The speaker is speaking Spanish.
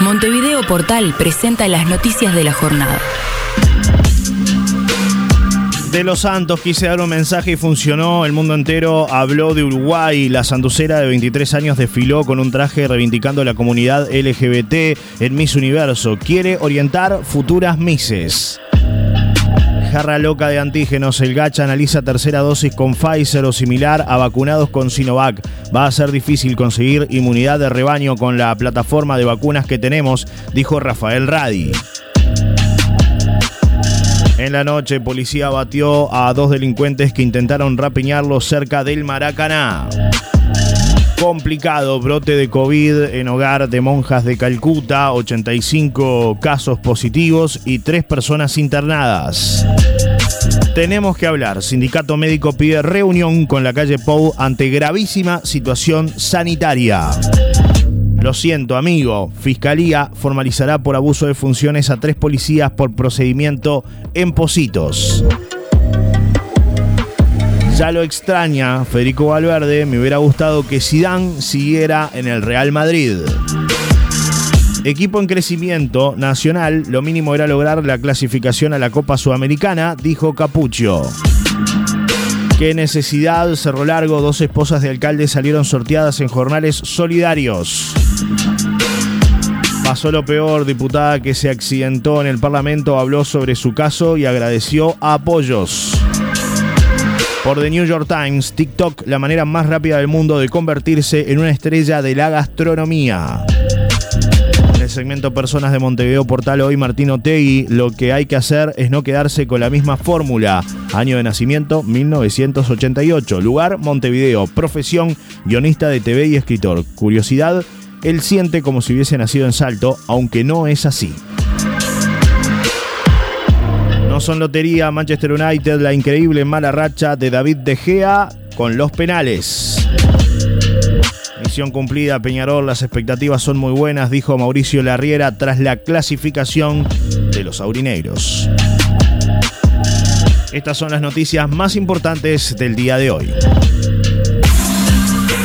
Montevideo Portal presenta las noticias de la jornada. De los Santos quise dar un mensaje y funcionó. El mundo entero habló de Uruguay. La sanducera de 23 años desfiló con un traje reivindicando la comunidad LGBT en Miss Universo. Quiere orientar futuras Misses. Jarra loca de antígenos. El Gacha analiza tercera dosis con Pfizer o similar a vacunados con Sinovac. Va a ser difícil conseguir inmunidad de rebaño con la plataforma de vacunas que tenemos, dijo Rafael Radi. En la noche, policía batió a dos delincuentes que intentaron rapiñarlo cerca del Maracaná. Complicado brote de COVID en hogar de monjas de Calcuta, 85 casos positivos y tres personas internadas. Tenemos que hablar. Sindicato médico pide reunión con la calle Pou ante gravísima situación sanitaria. Lo siento, amigo. Fiscalía formalizará por abuso de funciones a tres policías por procedimiento en Positos. Ya lo extraña Federico Valverde, me hubiera gustado que Zidane siguiera en el Real Madrid. Equipo en crecimiento nacional, lo mínimo era lograr la clasificación a la Copa Sudamericana, dijo Capucho. Qué necesidad, Cerro Largo, dos esposas de alcalde salieron sorteadas en jornales solidarios. Pasó lo peor, diputada que se accidentó en el Parlamento habló sobre su caso y agradeció apoyos. Por The New York Times, TikTok, la manera más rápida del mundo de convertirse en una estrella de la gastronomía. En el segmento Personas de Montevideo Portal hoy, Martín Otegui, lo que hay que hacer es no quedarse con la misma fórmula. Año de nacimiento, 1988. Lugar, Montevideo. Profesión, guionista de TV y escritor. Curiosidad, él siente como si hubiese nacido en Salto, aunque no es así son lotería Manchester United, la increíble mala racha de David De Gea con los penales. Misión cumplida, Peñarol, las expectativas son muy buenas, dijo Mauricio Larriera tras la clasificación de los aurineiros. Estas son las noticias más importantes del día de hoy.